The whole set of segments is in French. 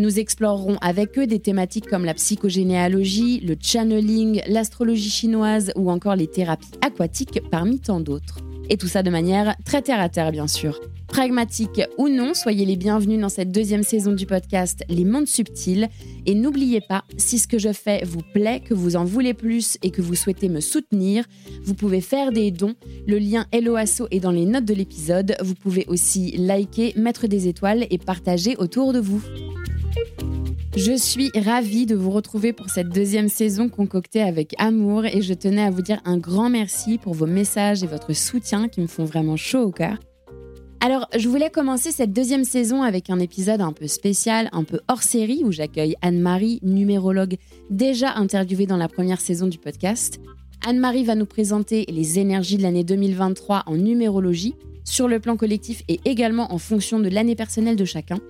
Nous explorerons avec eux des thématiques comme la psychogénéalogie, le channeling, l'astrologie chinoise ou encore les thérapies aquatiques parmi tant d'autres. Et tout ça de manière très terre à terre, bien sûr. Pragmatique ou non, soyez les bienvenus dans cette deuxième saison du podcast Les Mondes Subtils. Et n'oubliez pas, si ce que je fais vous plaît, que vous en voulez plus et que vous souhaitez me soutenir, vous pouvez faire des dons. Le lien Helloasso est dans les notes de l'épisode. Vous pouvez aussi liker, mettre des étoiles et partager autour de vous. Je suis ravie de vous retrouver pour cette deuxième saison concoctée avec amour et je tenais à vous dire un grand merci pour vos messages et votre soutien qui me font vraiment chaud au cœur. Alors, je voulais commencer cette deuxième saison avec un épisode un peu spécial, un peu hors série, où j'accueille Anne-Marie, numérologue déjà interviewée dans la première saison du podcast. Anne-Marie va nous présenter les énergies de l'année 2023 en numérologie, sur le plan collectif et également en fonction de l'année personnelle de chacun.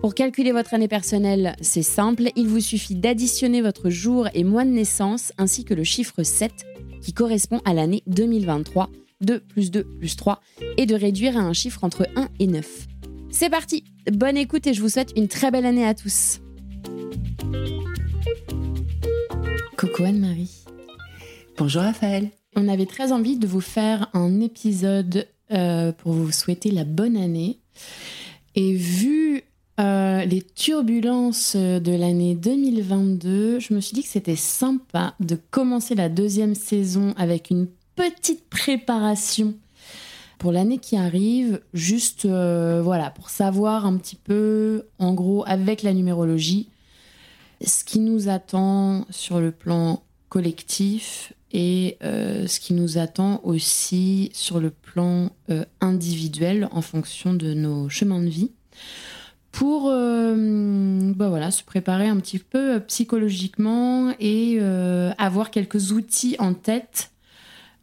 Pour calculer votre année personnelle, c'est simple, il vous suffit d'additionner votre jour et mois de naissance ainsi que le chiffre 7 qui correspond à l'année 2023, 2 plus 2 plus 3, et de réduire à un chiffre entre 1 et 9. C'est parti, bonne écoute et je vous souhaite une très belle année à tous. Coucou Anne-Marie. Bonjour Raphaël. On avait très envie de vous faire un épisode euh, pour vous souhaiter la bonne année. Et vu euh, les turbulences de l'année 2022, je me suis dit que c'était sympa de commencer la deuxième saison avec une petite préparation pour l'année qui arrive, juste euh, voilà, pour savoir un petit peu, en gros, avec la numérologie, ce qui nous attend sur le plan collectif et euh, ce qui nous attend aussi sur le plan individuel en fonction de nos chemins de vie pour euh, bah voilà, se préparer un petit peu psychologiquement et euh, avoir quelques outils en tête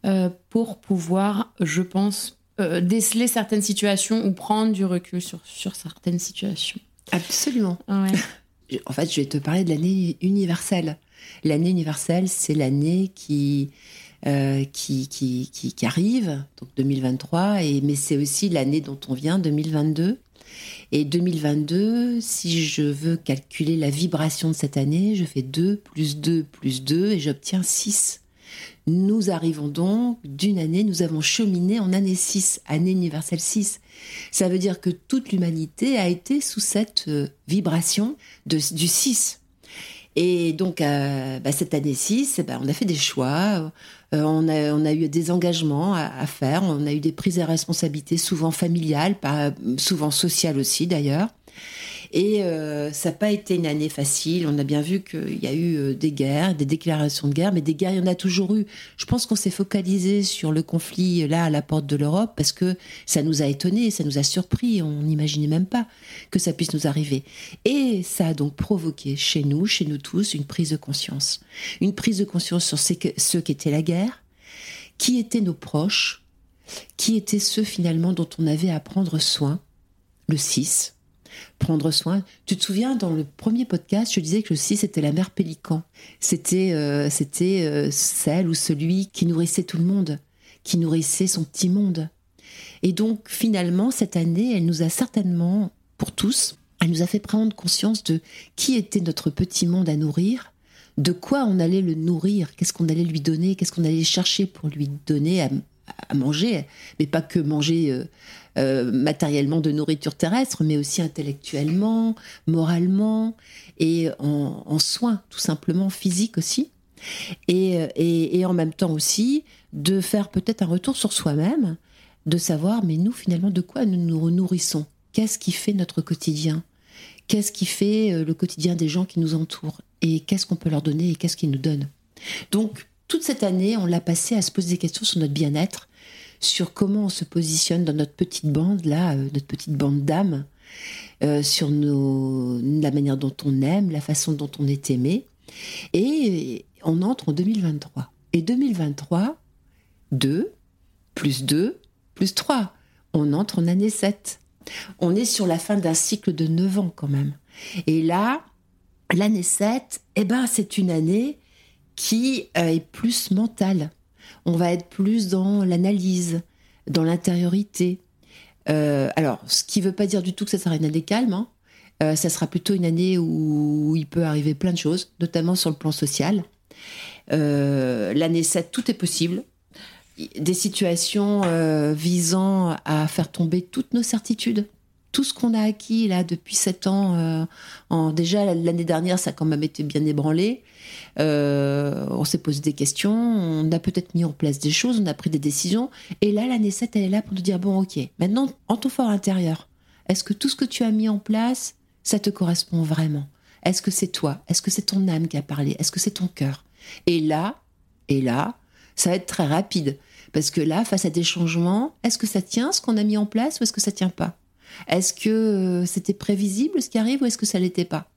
euh, pour pouvoir, je pense, déceler certaines situations ou prendre du recul sur, sur certaines situations. Absolument. en fait, je vais te parler de l'année universelle. L'année universelle, c'est l'année qui, qui, qui, qui, qui, arrive, donc 2023, et, mais c'est aussi l'année dont on vient, 2022. Et 2022, si je veux calculer la vibration de cette année, je fais 2 plus 2 plus 2 et j'obtiens 6. Nous arrivons donc d'une année, nous avons cheminé en année 6, année universelle 6. Ça veut dire que toute l'humanité a été sous cette euh, vibration de, du 6. Et donc, euh, bah, cette année 6, bah, on a fait des choix, euh, on, a, on, a, eu des engagements à, faire, on a eu des prises de responsabilités, souvent familiales, pas, souvent sociales aussi d'ailleurs. Et euh, ça n'a pas été une année facile. On a bien vu qu'il y a eu euh, des guerres, des déclarations de guerre, mais des guerres, il y en a toujours eu. Je pense qu'on s'est focalisé sur le conflit là à la porte de l'Europe parce que ça nous a étonnés, ça nous a surpris. On n'imaginait même pas que ça puisse nous arriver. Et ça a donc provoqué chez nous, chez nous tous, une prise de conscience. Une prise de conscience sur ce qu'était la guerre, qui étaient nos proches, qui étaient ceux finalement dont on avait à prendre soin, le 6, prendre soin. Tu te souviens, dans le premier podcast, je disais que 6 c'était la mère pélican. C'était euh, euh, celle ou celui qui nourrissait tout le monde, qui nourrissait son petit monde. Et donc, finalement, cette année, elle nous a certainement, pour tous, elle nous a fait prendre conscience de qui était notre petit monde à nourrir, de quoi on allait le nourrir, qu'est-ce qu'on allait lui donner, qu'est-ce qu'on allait chercher pour lui donner à, à manger, mais pas que manger euh, euh, matériellement de nourriture terrestre, mais aussi intellectuellement, moralement et en, soins, tout simplement physiques aussi. Et, et, et en même temps aussi, de faire peut-être un retour sur soi-même, de savoir, mais nous, finalement, de quoi nous nous nourrissons Qu'est-ce qui fait notre quotidien? Qu'est-ce qui fait euh, le quotidien des gens qui nous entourent? Et qu'est-ce qu'on peut leur donner et qu'est-ce qu'ils nous donnent? Donc, toute cette année, on l'a passé à se poser des questions sur notre bien-être, sur comment on se positionne dans notre petite bande, là, euh, notre petite bande d'âmes, euh, sur la manière dont on aime, la façon dont on est aimé. Et on entre en 2023. Et 2023, 2, plus 2, plus 3. On entre en année 7. On est sur la fin d'un cycle de 9 ans quand même. Et là, l'année 7, eh ben, c'est une année qui euh, est plus mentale. On va être plus dans l'analyse, dans l'intériorité. Euh, alors, ce qui ne veut pas dire du tout que ça sera une année calme. Hein. Euh, ça sera plutôt une année où il peut arriver plein de choses, notamment sur le plan social. L'année 7, tout est possible des situations visant à faire tomber toutes nos certitudes. Tout ce qu'on a acquis là depuis sept ans, euh, déjà l'année dernière, ça a quand même été bien ébranlé. Euh, on s'est posé des questions, on a peut-être mis en place des choses, on a pris des décisions. Et là, l'année 7, elle est là pour nous dire bon, ok, maintenant, en ton fort intérieur, est-ce que tout ce que tu as mis en place, ça te correspond vraiment? Est-ce que c'est toi? Est-ce que c'est ton âme qui a parlé? Est-ce que c'est ton cœur? Et là, et là, ça va être très rapide. Parce que là, face à des changements, est-ce que ça tient ce qu'on a mis en place ou est-ce que ça tient pas? Est-ce que euh, c'était prévisible ce qui arrive ou est-ce que ça l'était pas?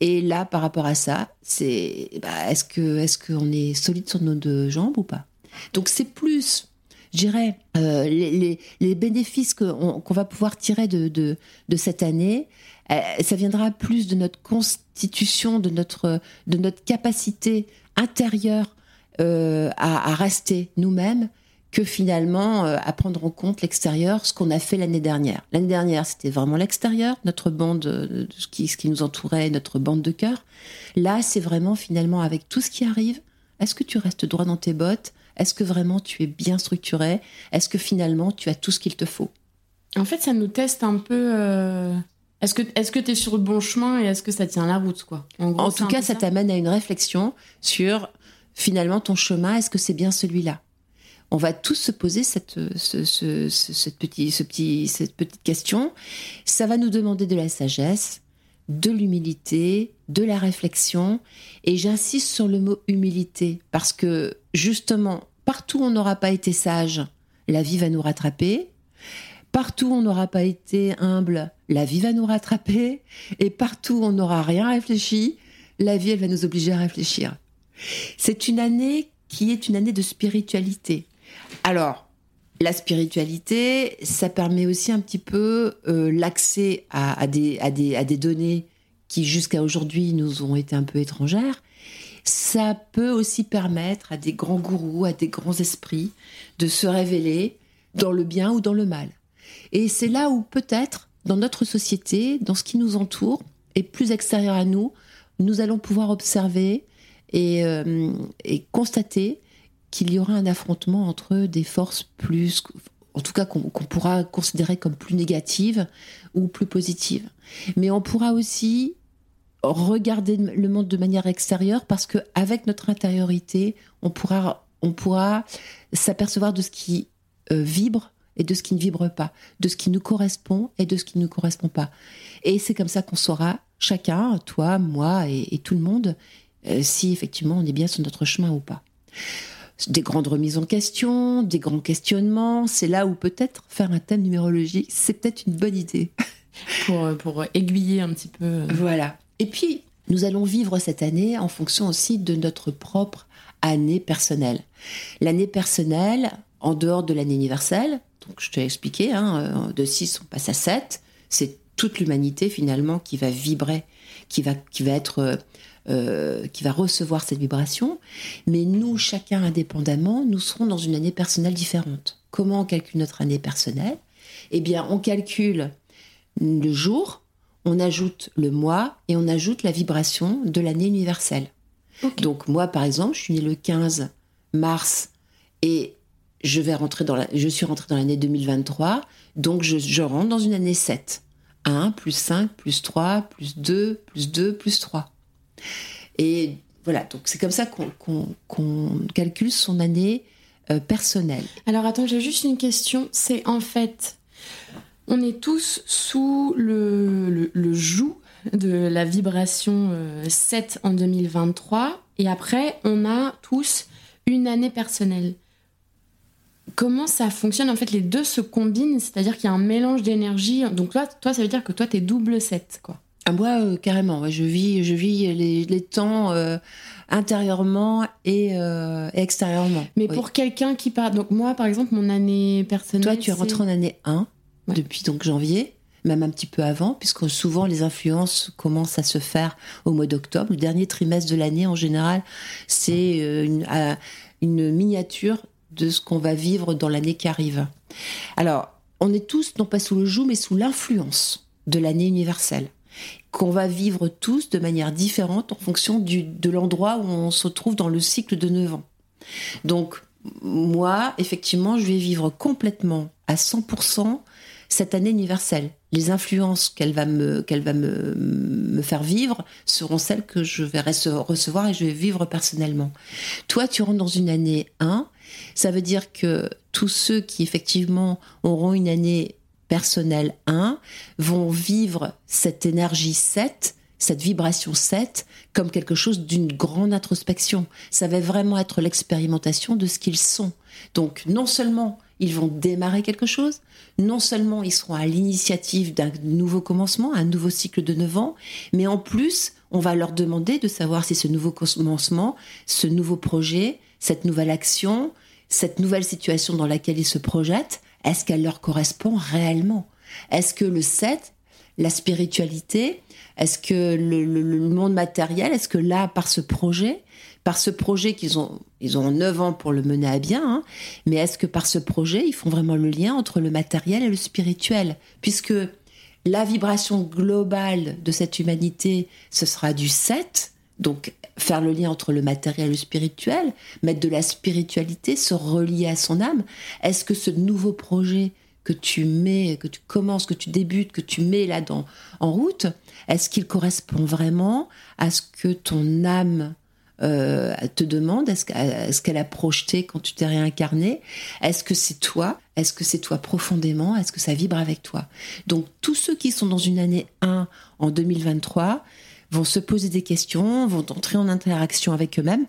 Et là, par rapport à ça, c'est bah, est-ce que est-ce qu'on est solide sur nos deux jambes ou pas? Donc c'est plus, je dirais, euh, les, bénéfices qu'on va pouvoir tirer de, de, cette année. Euh, ça viendra plus de notre constitution, de notre, de notre capacité intérieure à, rester nous-mêmes que finalement euh, à prendre en compte l'extérieur, ce qu'on a fait l'année dernière. L'année dernière, c'était vraiment l'extérieur, notre bande, euh, ce qui, ce qui nous entourait, notre bande de cœur. Là, c'est vraiment finalement avec tout ce qui arrive. Est-ce que tu restes droit dans tes bottes? Est-ce que vraiment tu es bien structuré? Est-ce que finalement tu as tout ce qu'il te faut? En fait, ça nous teste un peu. Est-ce que est-ce que tu es sur le bon chemin et est-ce que ça tient la route quoi? En, tout cas, ça t'amène à une réflexion sur finalement ton chemin, est-ce que c'est bien celui-là? On va tous se poser cette, cette, petit, cette petite question. Ça va nous demander de la sagesse, de l'humilité, de la réflexion. Et j'insiste sur le mot humilité parce que justement, partout où on n'aura pas été sage, la vie va nous rattraper. Partout où on n'aura pas été humble, la vie va nous rattraper. Et partout où on n'aura rien réfléchi, la vie, elle va nous obliger à réfléchir. C'est une année qui est une année de spiritualité. Alors, la spiritualité, ça permet aussi un petit peu euh, l'accès à, des, données qui jusqu'à aujourd'hui nous ont été un peu étrangères. Ça peut aussi permettre à des grands gourous, à des grands esprits de se révéler dans le bien ou dans le mal. Et c'est là où peut-être, dans notre société, dans ce qui nous entoure, et plus extérieur à nous, nous allons pouvoir observer euh, et, constater qu'il y aura un affrontement entre des forces plus, en tout cas qu'on pourra considérer comme plus négatives ou plus positives. Mais on pourra aussi regarder le monde de manière extérieure parce que avec notre intériorité, on pourra, on pourra s'apercevoir de ce qui euh, vibre et de ce qui ne vibre pas, de ce qui nous correspond et de ce qui ne nous correspond pas. Et c'est comme ça qu'on saura, chacun, toi, moi et tout le monde, euh, si effectivement on est bien sur notre chemin ou pas. Des grandes remises en question, des grands questionnements, c'est là où peut-être faire un thème numérologique, c'est peut-être une bonne idée. pour, euh, pour aiguiller un petit peu. Euh. Voilà. Et puis, nous allons vivre cette année en fonction aussi de notre propre année personnelle. L'année personnelle, en dehors de l'année universelle, donc je t'ai expliqué, hein, de 6 on passe à 7, c'est toute l'humanité finalement qui va vibrer, qui va, qui va être euh, qui va recevoir cette vibration, mais nous, chacun indépendamment, nous serons dans une année personnelle différente. Comment on calcule notre année personnelle? Eh bien, on calcule le jour, on ajoute le mois et on ajoute la vibration de l'année universelle. Donc moi, par exemple, je suis née le 15 mars et je vais rentrer dans la, je suis rentrée dans l'année 2023, donc je, je rentre dans une année 7. 1 plus 5 plus 3 plus 2 plus 2 plus 3. Et voilà, donc c'est comme ça qu'on calcule son année euh, personnelle. Alors attends, j'ai juste une question. C'est en fait, on est tous sous le, joug de la vibration 7 euh, en 2023 et après on a tous une année personnelle. Comment ça fonctionne? En fait, les deux se combinent, c'est-à-dire qu'il y a un mélange d'énergie. Donc toi, toi, ça veut dire que toi, t'es double 7, quoi. Ah, moi, euh, carrément. je vis, je vis les, temps euh, intérieurement et euh, extérieurement. Mais pour quelqu'un qui part, donc moi, par exemple, mon année personnelle. Toi, tu es rentré en année 1 depuis donc janvier, même un petit peu avant, puisque souvent les influences commencent à se faire au mois d'octobre. Le dernier trimestre de l'année, en général, c'est une, une miniature de ce qu'on va vivre dans l'année qui arrive. Alors, on est tous non pas sous le joug, mais sous l'influence de l'année universelle qu'on va vivre tous de manière différente en fonction de l'endroit où on se trouve dans le cycle de 9 ans. Donc, moi, effectivement, je vais vivre complètement à 100% cette année universelle. Les influences qu'elle va, me, qu'elle va me, me, faire vivre seront celles que je vais recevoir et je vais vivre personnellement. Toi, tu rentres dans une année 1. Ça veut dire que tous ceux qui, effectivement, auront une année personnel 1 vont vivre cette énergie 7, cette vibration 7, comme quelque chose d'une grande introspection. Ça va vraiment être l'expérimentation de ce qu'ils sont. Donc non seulement ils vont démarrer quelque chose, non seulement ils seront à l'initiative d'un nouveau commencement, un nouveau cycle de 9 ans, mais en plus, on va leur demander de savoir si ce nouveau commencement, ce nouveau projet, cette nouvelle action, cette nouvelle situation dans laquelle ils se projettent, est-ce qu'elle leur correspond réellement? Est-ce que le 7, la spiritualité, est-ce que le, monde matériel, est-ce que là, par ce projet, par ce projet qu'ils ont, ils ont 9 ans pour le mener à bien, hein, mais est-ce que par ce projet, ils font vraiment le lien entre le matériel et le spirituel? Puisque la vibration globale de cette humanité, ce sera du 7, donc faire le lien entre le matériel et le spirituel, mettre de la spiritualité, se relier à son âme. Est-ce que ce nouveau projet que tu mets, que tu commences, que tu débutes, que tu mets là dans, en route, est-ce qu'il correspond vraiment à ce que ton âme euh, te demande? Est-ce qu'elle a projeté quand tu t'es réincarné? Est-ce que c'est toi? Est-ce que c'est toi profondément? Est-ce que ça vibre avec toi? Donc tous ceux qui sont dans une année 1 en 2023, vont se poser des questions, vont entrer en interaction avec eux-mêmes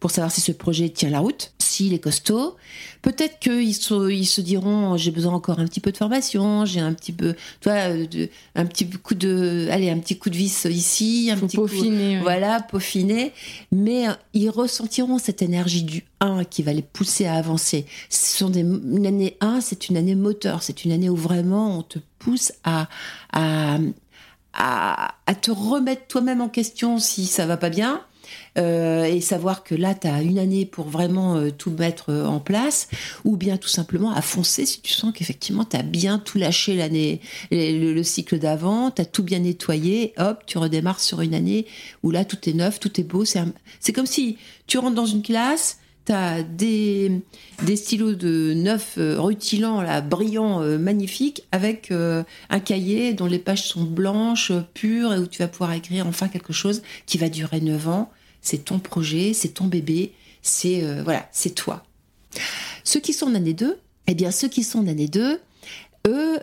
pour savoir si ce projet tient la route, s'il est costaud. Peut-être qu'ils se, ils se diront j'ai besoin encore un petit peu de formation, j'ai un petit peu, toi, un petit coup de, allez, un petit coup de vis ici, un petit peaufiner, voilà, peaufiner. Mais euh, ils ressentiront cette énergie du 1 qui va les pousser à avancer. Ce sont des, une année 1, c'est une année moteur, c'est une année où vraiment on te pousse à, à à, te remettre toi-même en question si ça va pas bien. Euh, et savoir que là, tu as une année pour vraiment euh, tout mettre euh, en place, ou bien tout simplement à foncer si tu sens qu'effectivement, tu as bien tout lâché l'année, le, cycle d'avant, tu as tout bien nettoyé, hop, tu redémarres sur une année où là, tout est neuf, tout est beau. C'est comme si tu rentres dans une classe, tu des, stylos de neuf euh, rutilants, là, brillants, euh, magnifiques, avec euh, un cahier dont les pages sont blanches, pures, et où tu vas pouvoir écrire enfin quelque chose qui va durer 9 ans. C'est ton projet, c'est ton bébé, c'est voilà, c'est toi. Ceux qui sont en année 2, eh bien, ceux qui sont en année 2, eux,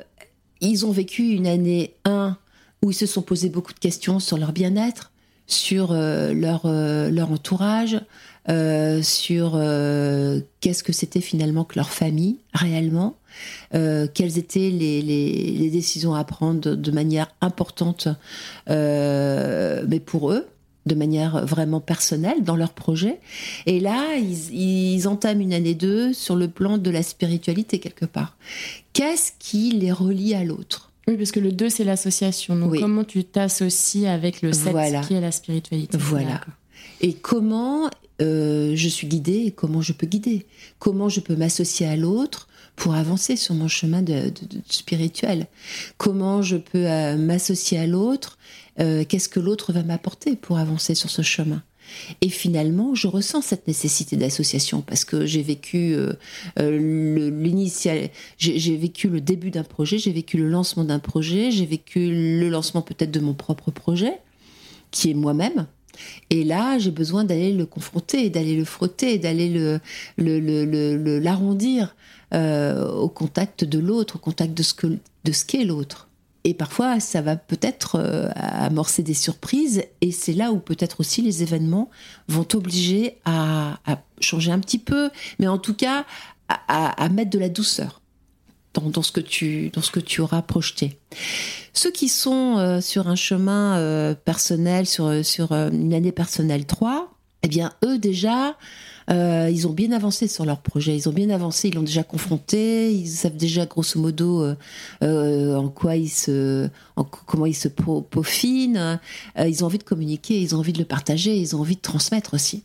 ils ont vécu une année 1 où ils se sont posés beaucoup de questions sur leur bien-être, sur leur, leur entourage, euh, sur euh, qu'est-ce que c'était finalement que leur famille réellement, euh, quelles étaient les, les, décisions à prendre de, manière importante, mais pour eux, de manière vraiment personnelle dans leur projet. Et là, ils, ils entament une année 2 sur le plan de la spiritualité quelque part. Qu'est-ce qui les relie à l'autre? Oui, parce que le 2, c'est l'association. Donc, comment tu t'associes avec le 7 qui est la spiritualité? Voilà. Et comment euh, je suis guidée et comment je peux guider, comment je peux m'associer à l'autre pour avancer sur mon chemin spirituel, comment je peux euh, m'associer à l'autre, euh, qu'est-ce que l'autre va m'apporter pour avancer sur ce chemin? Et finalement, je ressens cette nécessité d'association parce que j'ai vécu l'initial, j'ai vécu le début d'un projet, j'ai vécu le lancement d'un projet, j'ai vécu le lancement peut-être de mon propre projet, qui est moi-même, Et là, j'ai besoin d'aller le confronter, d'aller le frotter, d'aller le, le, l'arrondir euh, au contact de l'autre, au contact de ce, que, de ce qu'est l'autre. Et parfois, ça va peut-être euh, amorcer des surprises, et c'est là où peut-être aussi les événements vont t'obliger à, changer un petit peu, mais en tout cas à, mettre de la douceur dans, ce que tu, dans ce que tu auras projeté. Ceux qui sont euh, sur un chemin euh, personnel, sur, sur une année personnelle 3, eh bien, eux déjà, euh, ils ont bien avancé sur leur projet, ils ont bien avancé, ils l'ont déjà confronté, ils savent déjà grosso modo euh, euh, en quoi ils se, en, comment ils se peaufinent. ils ont envie de communiquer, ils ont envie de le partager, ils ont envie de transmettre aussi.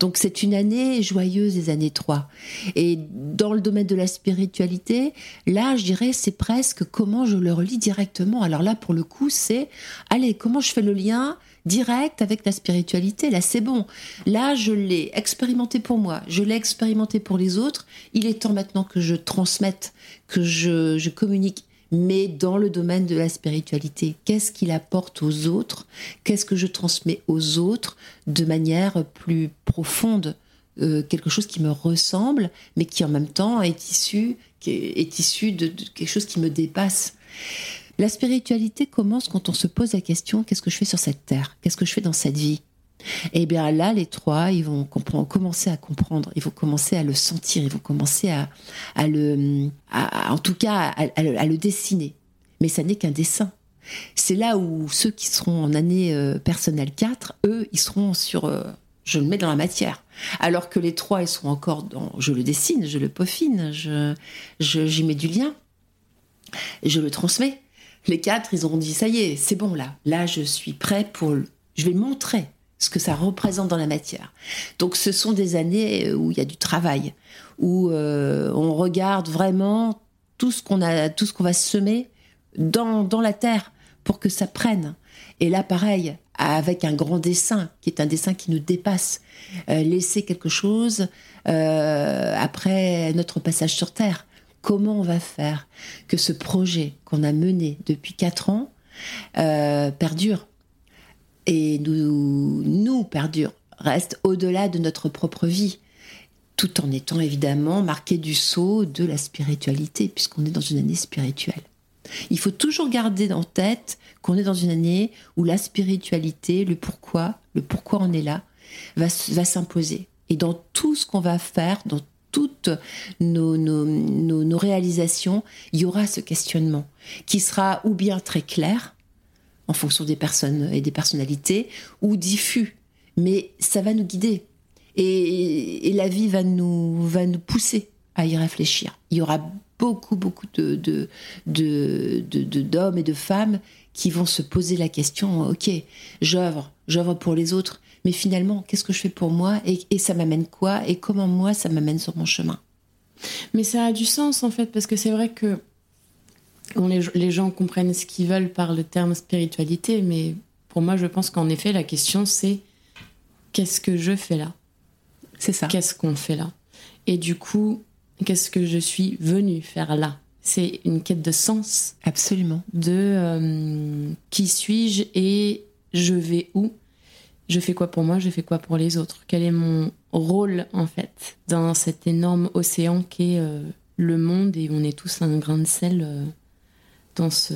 Donc c'est une année joyeuse, les années 3. Et dans le domaine de la spiritualité, là, je dirais, c'est presque comment je le relis directement. Alors là, pour le coup, c'est, allez, comment je fais le lien direct avec la spiritualité? Là, c'est bon. Là, je l'ai expérimenté pour moi, je l'ai expérimenté pour les autres. Il est temps maintenant que je transmette, que je, communique mais dans le domaine de la spiritualité. Qu'est-ce qu'il apporte aux autres? Qu'est-ce que je transmets aux autres de manière plus profonde? Euh, Quelque chose qui me ressemble, mais qui en même temps est issu, est issu de quelque chose qui me dépasse. La spiritualité commence quand on se pose la question qu'est-ce que je fais sur cette terre? Qu'est-ce que je fais dans cette vie? Et eh bien là, les trois, ils vont commencer à comprendre, ils vont commencer à le sentir, ils vont commencer à, le, en tout cas, à, le dessiner. Mais ça n'est qu'un dessin. C'est là où ceux qui seront en année euh, personnelle 4, eux, ils seront sur, euh, je le mets dans la matière. Alors que les trois, ils seront encore dans, je le dessine, je le peaufine, je, j'y mets du lien, je le transmets. Les quatre, ils auront dit ça y est, c'est bon là. Là, je suis prêt pour. Je vais montrer ce que ça représente dans la matière. Donc, ce sont des années euh, où il y a du travail, où euh, on regarde vraiment tout ce qu'on a, tout ce qu'on va semer dans, dans la terre pour que ça prenne. Et là, pareil, avec un grand dessin, qui est un dessin qui nous dépasse, euh, laisser quelque chose après notre passage sur Terre comment on va faire que ce projet qu'on a mené depuis quatre ans perdure? Et nous, nous perdure, au-delà de notre propre vie, tout en étant évidemment marqué du sceau de la spiritualité, puisqu'on est dans une année spirituelle. Il faut toujours garder en tête qu'on est dans une année où la spiritualité, le pourquoi, le pourquoi on est là, va, va s'imposer. Et dans tout ce qu'on va faire, dans toutes nos, nos, réalisations, il y aura ce questionnement qui sera ou bien très clair en fonction des personnes et des personnalités, ou diffus, mais ça va nous guider. Et, la vie va nous, va nous pousser à y réfléchir. Il y aura beaucoup, beaucoup de, de, de, d'hommes et de femmes qui vont se poser la question, ok, j'œuvre, j'œuvre pour les autres, mais finalement, qu'est-ce que je fais pour moi et, ça m'amène quoi et comment moi ça m'amène sur mon chemin? Mais ça a du sens en fait, parce que c'est vrai que les, gens comprennent ce qu'ils veulent par le terme spiritualité, mais pour moi, je pense qu'en effet, la question c'est qu'est-ce que je fais là? C'est ça. Qu'est-ce qu'on fait là? Et du coup, qu'est-ce que je suis venu faire là? C'est une quête de sens. Absolument. De euh, qui suis-je et je vais où? Je fais quoi pour moi, je fais quoi pour les autres? Quel est mon rôle en fait dans cet énorme océan qu'est euh, le monde? Et on est tous un grain de sel euh, dans ce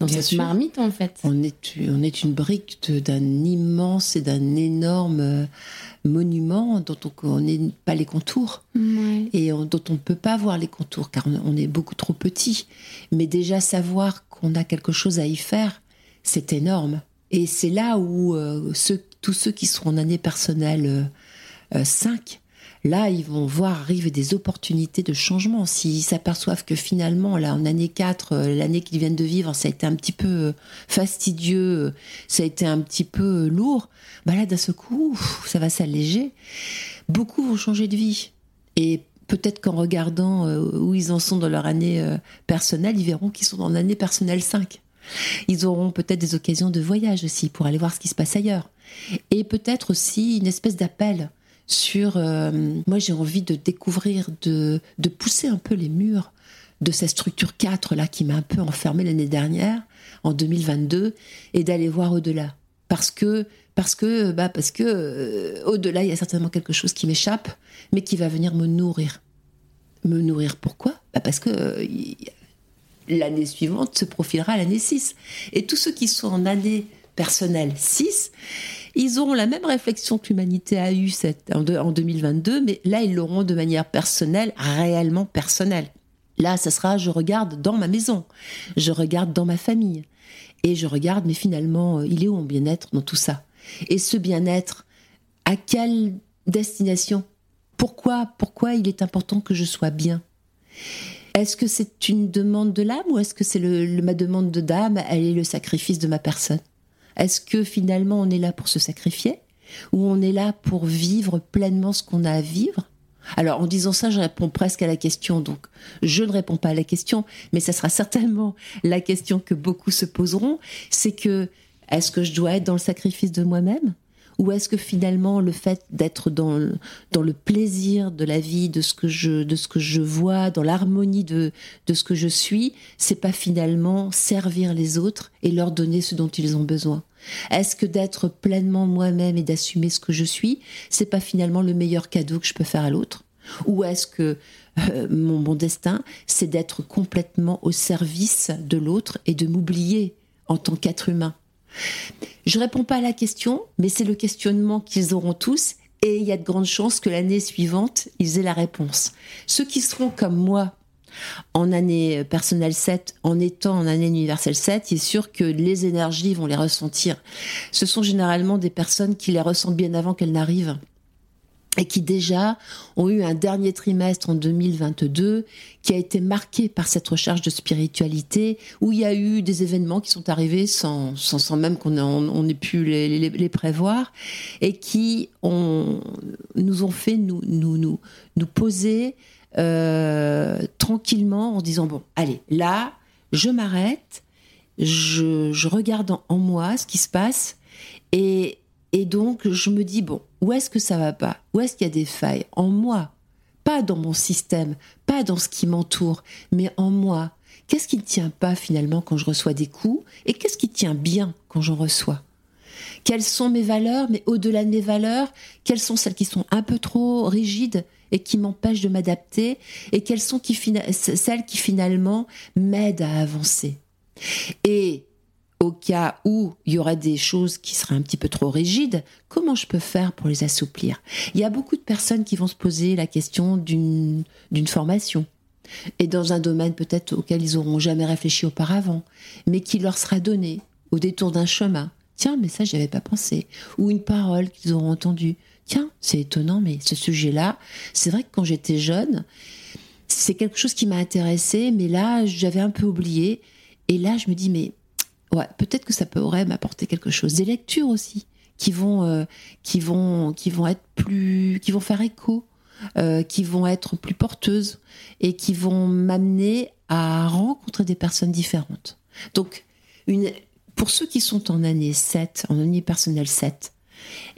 dans cette marmite en fait. On est on est une brique d'un immense et d'un énorme euh, monument dont on n'est pas les contours et dont on ne peut pas voir les contours car on est beaucoup trop petit. Mais déjà savoir qu'on a quelque chose à y faire, c'est énorme. Et c'est là où euh, tous ceux qui seront en année personnelle 5, euh, euh, là, ils vont voir arriver des opportunités de changement. S'ils s'aperçoivent que finalement, là, en année 4, l'année qu'ils viennent de vivre, ça a été un petit peu fastidieux, ça a été un petit peu lourd, bah là, d'un seul coup, ça va s'alléger. Beaucoup vont changer de vie. Et peut-être qu'en regardant où ils en sont dans leur année personnelle, ils verront qu'ils sont dans l'année personnelle 5. Ils auront peut-être des occasions de voyage aussi pour aller voir ce qui se passe ailleurs. Et peut-être aussi une espèce d'appel sur euh, moi j'ai envie de découvrir, de, de pousser un peu les murs de cette structure 4 là qui m'a un peu enfermée l'année dernière, en 2022, et d'aller voir au-delà. Parce que parce que, bah, parce que euh, au-delà, il y a certainement quelque chose qui m'échappe, mais qui va venir me nourrir. Me nourrir pourquoi? Bah, Parce que euh, l'année suivante se profilera l'année 6. Et tous ceux qui sont en année personnelle 6, ils auront la même réflexion que l'humanité a eue en, en 2022, mais là, ils l'auront de manière personnelle, réellement personnelle. Là, ça sera, je regarde dans ma maison, je regarde dans ma famille, et je regarde, mais finalement, euh, il est où mon bien-être dans tout ça? Et ce bien-être, à quelle destination? Pourquoi Pourquoi il est important que je sois bien? Est-ce que c'est une demande de l'âme ou est-ce que c'est le, ma demande de d'âme Elle est le sacrifice de ma personne Est-ce que finalement on est là pour se sacrifier ou on est là pour vivre pleinement ce qu'on a à vivre? Alors en disant ça, je réponds presque à la question, donc je ne réponds pas à la question, mais ça sera certainement la question que beaucoup se poseront, c'est que est-ce que je dois être dans le sacrifice de moi-même ou est-ce que finalement le fait d'être dans, le plaisir de la vie, de ce que je, de ce que je vois, dans l'harmonie de, de ce que je suis, c'est pas finalement servir les autres et leur donner ce dont ils ont besoin? Est-ce que d'être pleinement moi-même et d'assumer ce que je suis, c'est pas finalement le meilleur cadeau que je peux faire à l'autre? Ou est-ce que euh, mon, mon destin, c'est d'être complètement au service de l'autre et de m'oublier en tant qu'être humain? Je réponds pas à la question, mais c'est le questionnement qu'ils auront tous et il y a de grandes chances que l'année suivante, ils aient la réponse. Ceux qui seront comme moi en année personnelle 7, en étant en année universelle 7, il est sûr que les énergies vont les ressentir. Ce sont généralement des personnes qui les ressentent bien avant qu'elles n'arrivent et qui déjà ont eu un dernier trimestre en 2022 qui a été marqué par cette recherche de spiritualité, où il y a eu des événements qui sont arrivés sans, sans, même qu'on on, ait pu les, prévoir, et qui ont, nous ont fait nous, nous, nous poser euh, tranquillement en disant, bon, allez, là, je m'arrête, je, je regarde en, en moi ce qui se passe, et, et donc, je me dis, bon, où est-ce que ça va pas? Où est-ce qu'il y a des failles? En moi. Pas dans mon système, pas dans ce qui m'entoure, mais en moi. Qu'est-ce qui ne tient pas finalement quand je reçois des coups? Et qu'est-ce qui tient bien quand j'en reçois? Quelles sont mes valeurs? Mais au-delà de mes valeurs, quelles sont celles qui sont un peu trop rigides? Et qui m'empêchent de m'adapter Et quelles sont celles qui finalement m'aident à avancer Et au cas où il y aurait des choses qui seraient un petit peu trop rigides, comment je peux faire pour les assouplir? Il y a beaucoup de personnes qui vont se poser la question d'une formation et dans un domaine peut-être auquel ils n'auront jamais réfléchi auparavant, mais qui leur sera donné au détour d'un chemin. Tiens, mais ça, j'y avais pas pensé. Ou une parole qu'ils auront entendue. Tiens, c'est étonnant, mais ce sujet-là, c'est vrai que quand j'étais jeune, c'est quelque chose qui m'a intéressé, mais là, j'avais un peu oublié. Et là, je me dis, mais ouais, peut-être que ça pourrait m'apporter quelque chose. Des lectures aussi qui vont, euh, qui vont, qui vont être plus, qui vont faire écho, euh, qui vont être plus porteuses et qui vont m'amener à rencontrer des personnes différentes. Donc, pour ceux qui sont en année 7, en année personnelle 7,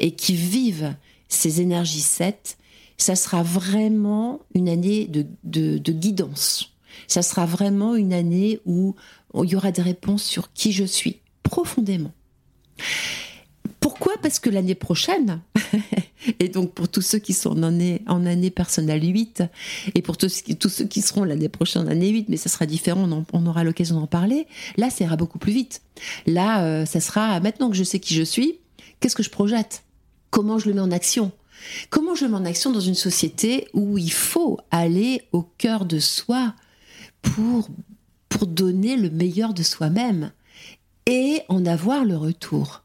et qui vivent ces énergies 7, ça sera vraiment une année de, de, guidance. Ça sera vraiment une année où il y aura des réponses sur qui je suis, profondément. Pourquoi? Parce que l'année prochaine, et donc pour tous ceux qui sont en année, en année personnelle 8, et pour tous, tous ceux qui seront l'année prochaine en année 8, mais ça sera différent, on, aura l'occasion d'en parler, là ça ira beaucoup plus vite. Là, euh, ça sera, maintenant que je sais qui je suis, qu'est-ce que je projette? Comment je le mets en action? Comment je le mets en action dans une société où il faut aller au cœur de soi pour pour donner le meilleur de soi-même et en avoir le retour?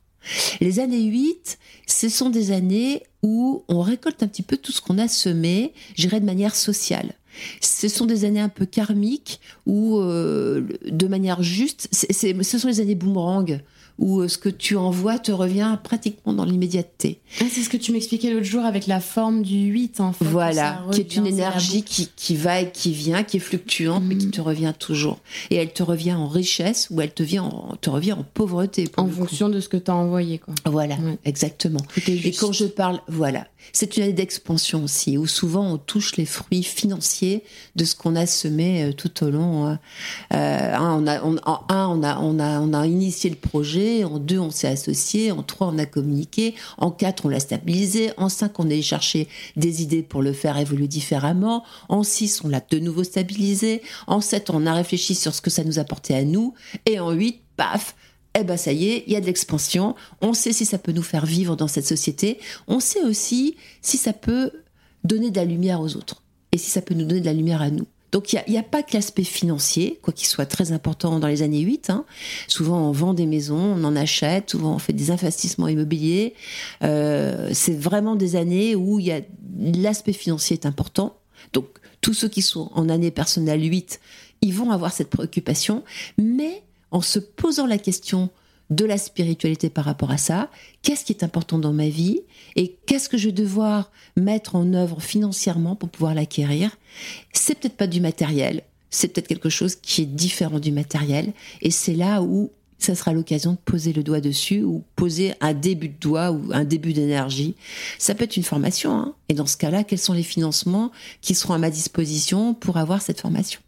Les années 8, ce sont des années où on récolte un petit peu tout ce qu'on a semé, j'irai de manière sociale. Ce sont des années un peu karmiques où, euh, de manière juste, ce sont les années boomerang où euh, ce que tu envoies te revient pratiquement dans l'immédiateté. Ah, c'est ce que tu m'expliquais l'autre jour avec la forme du 8, en fait. Voilà, qui est une énergie qui, qui, va et qui vient, qui est fluctuante, mais qui mm. te revient toujours. Et elle te revient en richesse ou elle te, vient en, te revient en pauvreté. En fonction de ce que tu as envoyé, quoi. Voilà, exactement. Et quand je parle, voilà. C'est une année d'expansion aussi, où souvent on touche les fruits financiers de ce qu'on a semé euh, tout au long. Euh, euh, en un, on a initié le projet, en deux, on s'est associé, en trois, on a communiqué, en quatre, on l'a stabilisé, en cinq, on a cherché des idées pour le faire évoluer différemment, en six, on l'a de nouveau stabilisé, en sept, on a réfléchi sur ce que ça nous apportait à nous, et en huit, paf, eh ben ça y est, il y a de l'expansion. On sait si ça peut nous faire vivre dans cette société. On sait aussi si ça peut donner de la lumière aux autres et si ça peut nous donner de la lumière à nous. Donc il n'y a, pas que l'aspect financier, quoi qu'il soit très important dans les années 8. Hein. Souvent on vend des maisons, on en achète, souvent on fait des investissements immobiliers. Euh, c'est vraiment des années où l'aspect financier est important. Donc tous ceux qui sont en année personnelle 8, ils vont avoir cette préoccupation, mais en se posant la question de la spiritualité par rapport à ça, qu'est-ce qui est important dans ma vie et qu'est-ce que je vais devoir mettre en œuvre financièrement pour pouvoir l'acquérir? C'est peut-être pas du matériel, c'est peut-être quelque chose qui est différent du matériel et c'est là où ça sera l'occasion de poser le doigt dessus ou poser un début de doigt ou un début d'énergie. Ça peut être une formation. Hein. et dans ce cas-là, quels sont les financements qui seront à ma disposition pour avoir cette formation?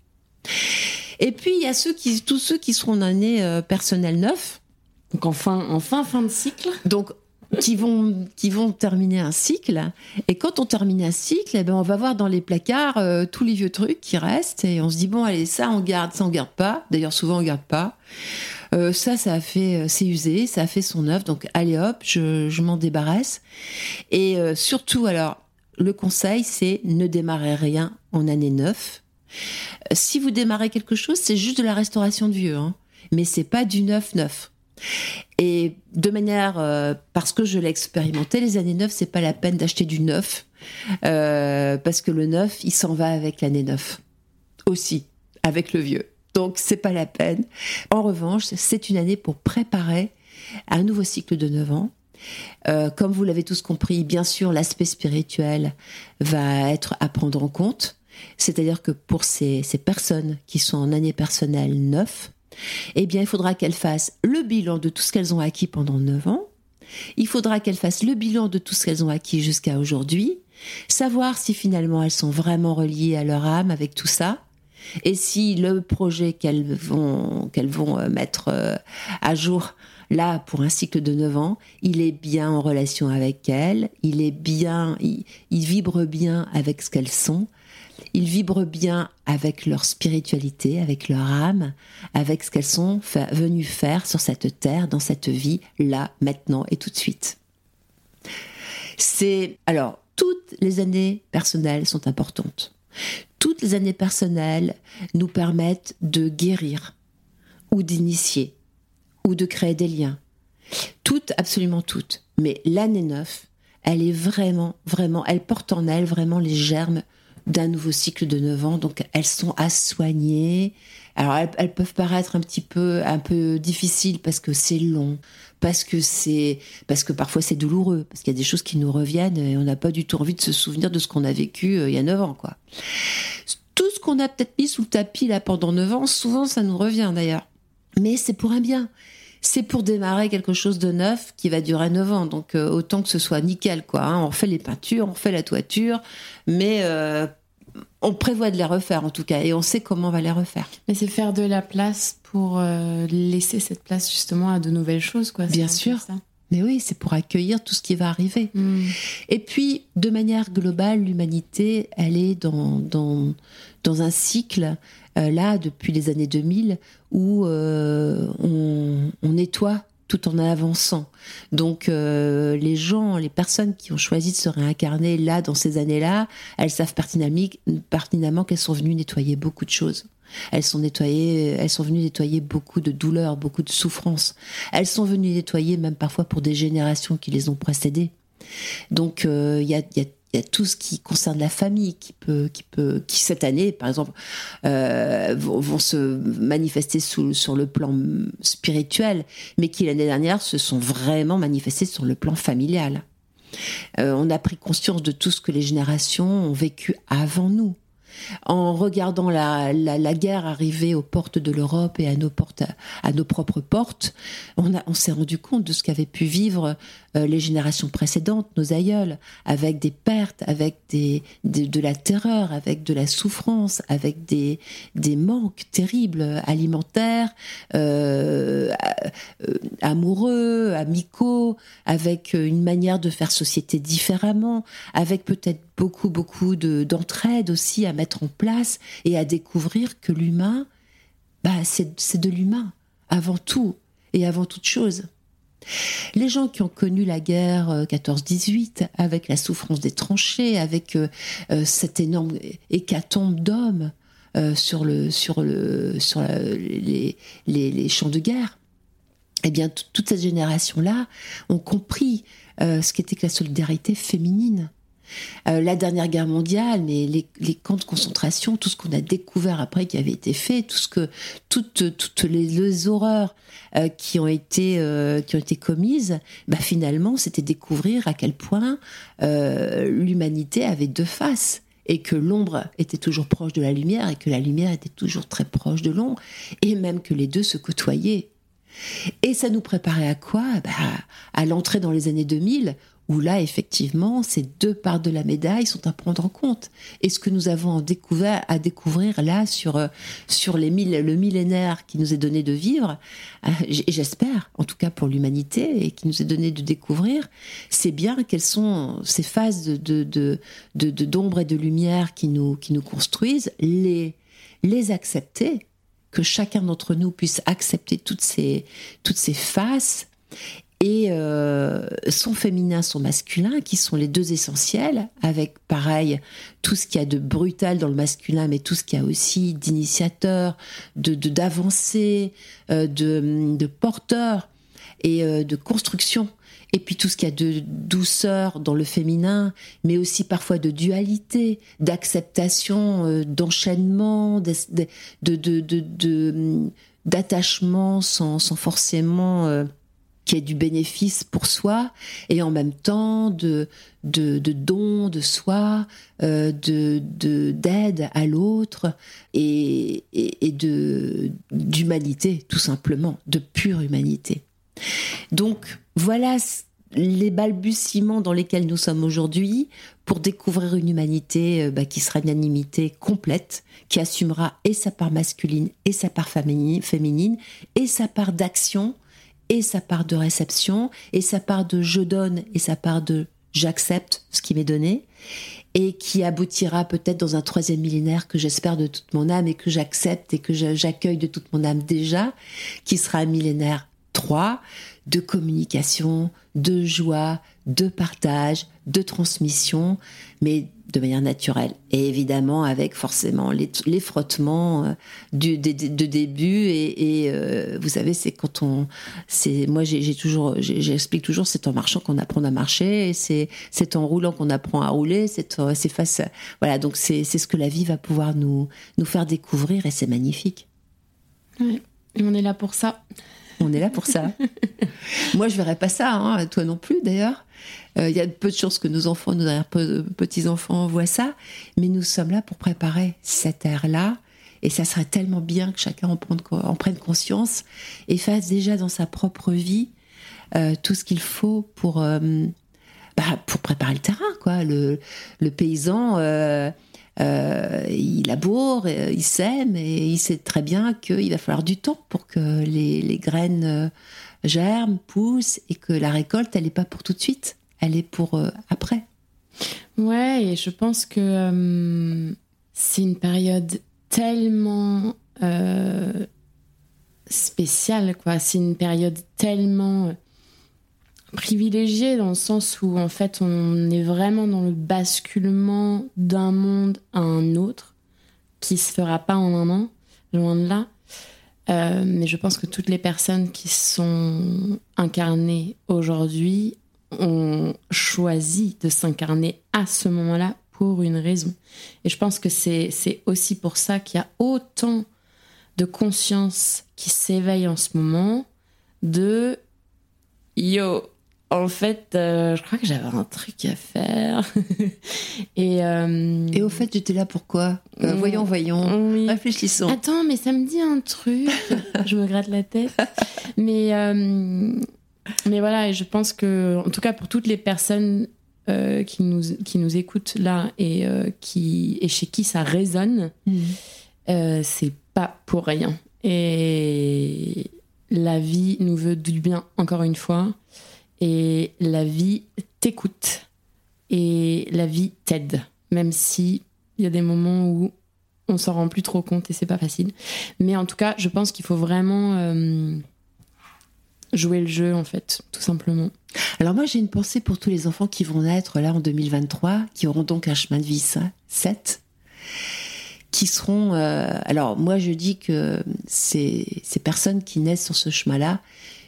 Et puis il y a ceux qui, tous ceux qui seront en année euh, personnelle neuf. Donc en fin, en fin, de cycle. Donc qui vont qui vont terminer un cycle. Et quand on termine un cycle eh ben on va voir dans les placards euh, tous les vieux trucs qui restent. Et on se dit bon allez ça on garde ça on garde pas. D'ailleurs souvent on garde pas. Euh, ça ça a fait c'est usé ça a fait son œuvre. Donc allez hop je, je m'en débarrasse. Et surtout alors le conseil c'est ne démarrer rien en année neuf si vous démarrez quelque chose, c'est juste de la restauration de vieux, hein. mais c'est pas du neuf neuf. Et de manière, euh, parce que je l'ai expérimenté, les années neuf, c'est pas la peine d'acheter du neuf, euh, parce que le neuf, il s'en va avec l'année neuf aussi, avec le vieux. Donc c'est pas la peine. En revanche, c'est une année pour préparer un nouveau cycle de 9 ans. Euh, comme vous l'avez tous compris, bien sûr, l'aspect spirituel va être à prendre en compte. C'est-à-dire que pour ces, personnes qui sont en année personnelle 9, eh bien, il faudra qu'elles fassent le bilan de tout ce qu'elles ont acquis pendant 9 ans. Il faudra qu'elles fassent le bilan de tout ce qu'elles ont acquis jusqu'à aujourd'hui, savoir si finalement elles sont vraiment reliées à leur âme avec tout ça, et si le projet qu'elles vont, vont euh, mettre euh, à jour là pour un cycle de 9 ans, il est bien en relation avec elles, il est bien, il vibre bien avec ce qu'elles sont, ils vibrent bien avec leur spiritualité, avec leur âme, avec ce qu'elles sont venues faire sur cette terre, dans cette vie, là, maintenant et tout de suite. C'est alors toutes les années personnelles sont importantes. Toutes les années personnelles nous permettent de guérir ou d'initier ou de créer des liens. Toutes, absolument toutes. Mais l'année 9, elle est vraiment, vraiment, elle porte en elle vraiment les germes d'un nouveau cycle de 9 ans. Donc elles sont à soigner. Alors elles, peuvent paraître un petit peu un peu difficiles parce que c'est long, parce que c'est parce que parfois c'est douloureux, parce qu'il y a des choses qui nous reviennent et on n'a pas du tout envie de se souvenir de ce qu'on a vécu euh, il y a 9 ans quoi. Tout ce qu'on a peut-être mis sous le tapis là pendant 9 ans, souvent ça nous revient d'ailleurs. Mais c'est pour un bien c'est pour démarrer quelque chose de neuf qui va durer 9 ans. Donc euh, autant que ce soit nickel, quoi. Hein. On fait les peintures, on fait la toiture, mais euh, on prévoit de les refaire en tout cas, et on sait comment on va les refaire. Mais c'est faire de la place pour euh, laisser cette place justement à de nouvelles choses, quoi. Bien sûr. Mais oui, c'est pour accueillir tout ce qui va arriver. Hmm. Et puis, de manière globale, l'humanité, elle est dans, dans, dans un cycle euh, là depuis les années 2000 où euh, on, nettoie tout en avançant. Donc euh, les gens, les personnes qui ont choisi de se réincarner là dans ces années-là, elles savent pertinemment, qu'elles sont venues nettoyer beaucoup de choses. Elles sont nettoyées, elles sont venues nettoyer beaucoup de douleurs, beaucoup de souffrances. Elles sont venues nettoyer même parfois pour des générations qui les ont précédées. Donc il y, a, y, a, il y a tout ce qui concerne la famille qui peut, qui peut, qui cette année, par exemple, euh, vont, se manifester sur le plan spirituel, mais qui l'année dernière se sont vraiment manifestés sur le plan familial. Euh, on a pris conscience de tout ce que les générations ont vécu avant nous en regardant la, guerre arriver aux portes de l'Europe et à nos portes, à nos propres portes, on, on s'est rendu compte de ce qu'avaient pu vivre les générations précédentes, nos aïeuls, avec des pertes, avec des, de la terreur, avec de la souffrance, avec des, des manques terribles alimentaires, amoureux, amicaux, avec une manière de faire société différemment, avec peut-être beaucoup, beaucoup d'entraide aussi à mettre en place et à découvrir que l'humain, bah, c'est de l'humain, avant tout et avant toute chose. Les gens qui ont connu la guerre 14-18, euh, avec la souffrance des tranchées, avec euh, euh, cette énorme hécatombe d'hommes sur, le, sur, le, sur les, champs de guerre, eh bien, toute cette génération-là ont compris ce qu'était la solidarité féminine. Euh, la dernière guerre mondiale, mais les, camps de concentration, tout ce qu'on a découvert après qui avait été fait, tout ce que, toutes, toutes les, horreurs euh, qui ont été euh, qui ont été commises, bah finalement, c'était découvrir à quel point l'humanité avait deux faces et que l'ombre était toujours proche de la lumière et que la lumière était toujours très proche de l'ombre et même que les deux se côtoyaient. Et ça nous préparait à quoi? Bah, À l'entrée dans les années 2000 où là, effectivement, ces deux parts de la médaille sont à prendre en compte. Et ce que nous avons découvert, à découvrir là sur, euh, sur les mille, le millénaire qui nous est donné de vivre, euh, j'espère, en tout cas pour l'humanité, et qui nous est donné de découvrir, c'est bien quelles sont ces phases de, d'ombre et de lumière qui nous, qui nous construisent, les, les accepter, que chacun d'entre nous puisse accepter toutes ces, toutes ces faces et euh, son féminin, son masculin, qui sont les deux essentiels, avec pareil tout ce qu'il y a de brutal dans le masculin, mais tout ce qu'il y a aussi d'initiateur, de d'avancée, euh, de, de, porteur et euh, de construction. Et puis tout ce qu'il y a de douceur dans le féminin, mais aussi parfois de dualité, d'acceptation, euh, d'enchaînement, de, de, d'attachement sans, sans forcément euh, qui est du bénéfice pour soi et en même temps de, de, de de soi, euh, de d'aide à l'autre et, et, de d'humanité tout simplement, de pure humanité. Donc voilà les balbutiements dans lesquels nous sommes aujourd'hui pour découvrir une humanité euh, bah, qui sera une animité complète, qui assumera et sa part masculine et sa part féminine et sa part d'action et sa part de réception, et sa part de je donne, et sa part de j'accepte ce qui m'est donné, et qui aboutira peut-être dans un troisième millénaire que j'espère de toute mon âme et que j'accepte et que j'accueille de toute mon âme déjà, qui sera un millénaire 3 de communication, de joie, de partage, de transmission, mais de manière naturelle. Et évidemment avec forcément les, frottements euh, du, de, début. Et, euh, vous savez, c'est quand on... Moi, j'ai toujours, j'explique toujours, c'est en marchant qu'on apprend à marcher, c'est en roulant qu'on apprend à rouler, c'est face... Voilà, donc c'est ce que la vie va pouvoir nous, nous faire découvrir et c'est magnifique. Oui, et on est là pour ça. On est là pour ça. Moi, je verrais pas ça, hein, toi non plus d'ailleurs. Euh, il y a peu de chances que nos enfants, nos petits-enfants voient ça, mais nous sommes là pour préparer cette ère-là. Et ça serait tellement bien que chacun en prenne, conscience et fasse déjà dans sa propre vie euh, tout ce qu'il faut pour, euh, bah, pour préparer le terrain. Quoi. Le, le paysan, il laboure, il sème et il sait très bien qu'il va falloir du temps pour que les, graines germent, poussent et que la récolte, elle n'est pas pour tout de suite elle est pour euh, après. Ouais, et je pense que euh, c'est une période tellement euh, spéciale, quoi. C'est une période tellement privilégiée dans le sens où, en fait, on est vraiment dans le basculement d'un monde à un autre qui se fera pas en un an, loin de là. mais je pense que toutes les personnes qui sont incarnées aujourd'hui ont choisi de s'incarner à ce moment-là pour une raison. Et je pense que c'est aussi pour ça qu'il y a autant de conscience qui s'éveille en ce moment de yo, en fait, euh, je crois que j'avais un truc à faire. et, euh, et au fait, j'étais là pourquoi euh, Voyons, voyons, réfléchissons. Attends, mais ça me dit un truc. je me gratte la tête. Mais mais voilà, et je pense que, en tout cas, pour toutes les personnes qui, nous, qui nous écoutent là et, qui, et chez qui ça résonne, mm. c'est pas pour rien. Et la vie nous veut du bien, encore une fois. Et la vie t'écoute. Et la vie t'aide. Même si il y a des moments où on s'en rend plus trop compte et c'est pas facile. Mais en tout cas, je pense qu'il faut vraiment jouer le jeu, en fait, tout simplement. Alors moi, j'ai une pensée pour tous les enfants qui vont naître là en 2023, qui auront donc un chemin de vie 7, qui seront... Euh, alors moi, je dis que ces, ces personnes qui naissent sur ce chemin-là,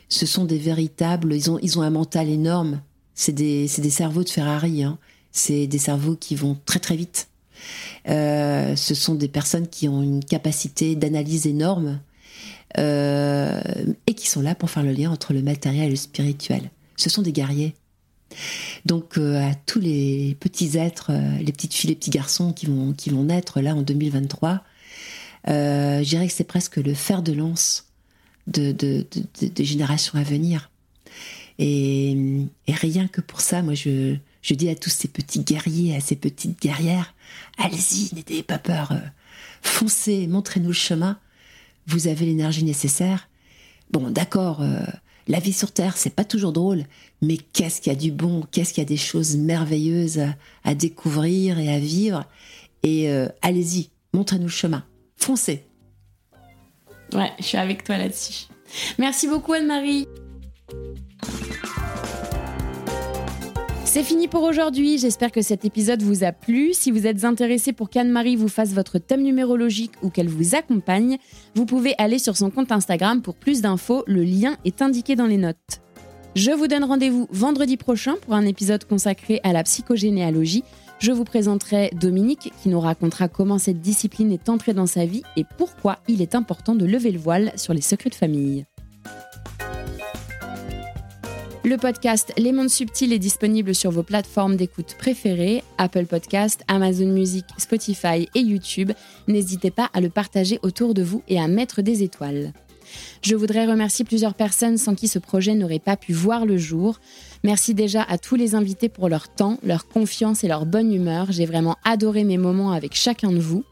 ce sont des véritables... Ils ont, ils ont un mental énorme. C'est des, des cerveaux de Ferrari. Hein. C'est des cerveaux qui vont très très vite. Euh, ce sont des personnes qui ont une capacité d'analyse énorme euh, et qui sont là pour faire le lien entre le matériel et le spirituel. Ce sont des guerriers. Donc euh, à tous les petits êtres, euh, les petites filles, les petits garçons qui vont, qui vont naître là en 2023, je dirais que c'est presque le fer de lance de, générations à venir. Et, et, rien que pour ça, moi je, je dis à tous ces petits guerriers, à ces petites guerrières, allez-y, n'ayez pas peur, foncez, montrez-nous le chemin vous avez l'énergie nécessaire. Bon, d'accord, euh, la vie sur Terre, c'est pas toujours drôle, mais qu'est-ce qu'il y a du bon, qu'est-ce qu'il y a des choses merveilleuses à, découvrir et à vivre. Et euh, allez-y, montrez-nous le chemin. Foncez. Ouais, je suis avec toi là-dessus. Merci beaucoup Anne-Marie. C'est fini pour aujourd'hui. J'espère que cet épisode vous a plu. Si vous êtes intéressé pour qu'Anne-Marie vous fasse votre thème numérologique ou qu'elle vous accompagne, vous pouvez aller sur son compte Instagram pour plus d'infos. Le lien est indiqué dans les notes. Je vous donne rendez-vous vendredi prochain pour un épisode consacré à la psychogénéalogie. Je vous présenterai Dominique qui nous racontera comment cette discipline est entrée dans sa vie et pourquoi il est important de lever le voile sur les secrets de famille. Le podcast Les Mondes Subtils est disponible sur vos plateformes d'écoute préférées, Apple Podcast, Amazon Music, Spotify et YouTube. N'hésitez pas à le partager autour de vous et à mettre des étoiles. Je voudrais remercier plusieurs personnes sans qui ce projet n'aurait pas pu voir le jour. Merci déjà à tous les invités pour leur temps, leur confiance et leur bonne humeur. J'ai vraiment adoré mes moments avec chacun de vous.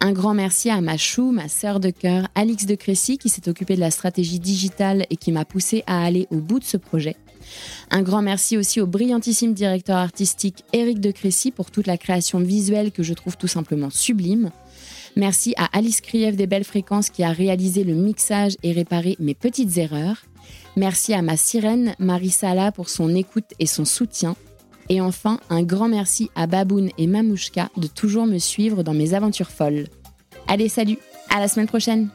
Un grand merci à ma chou, ma sœur de cœur, Alix de Crécy, qui s'est occupée de la stratégie digitale et qui m'a poussé à aller au bout de ce projet. Un grand merci aussi au brillantissime directeur artistique Éric de Crécy pour toute la création visuelle que je trouve tout simplement sublime. Merci à Alice Krief des Belles Fréquences qui a réalisé le mixage et réparé mes petites erreurs. Merci à ma sirène Marie Sala pour son écoute et son soutien. Et enfin, un grand merci à Baboun et Mamouchka de toujours me suivre dans mes aventures folles. Allez, salut, à la semaine prochaine!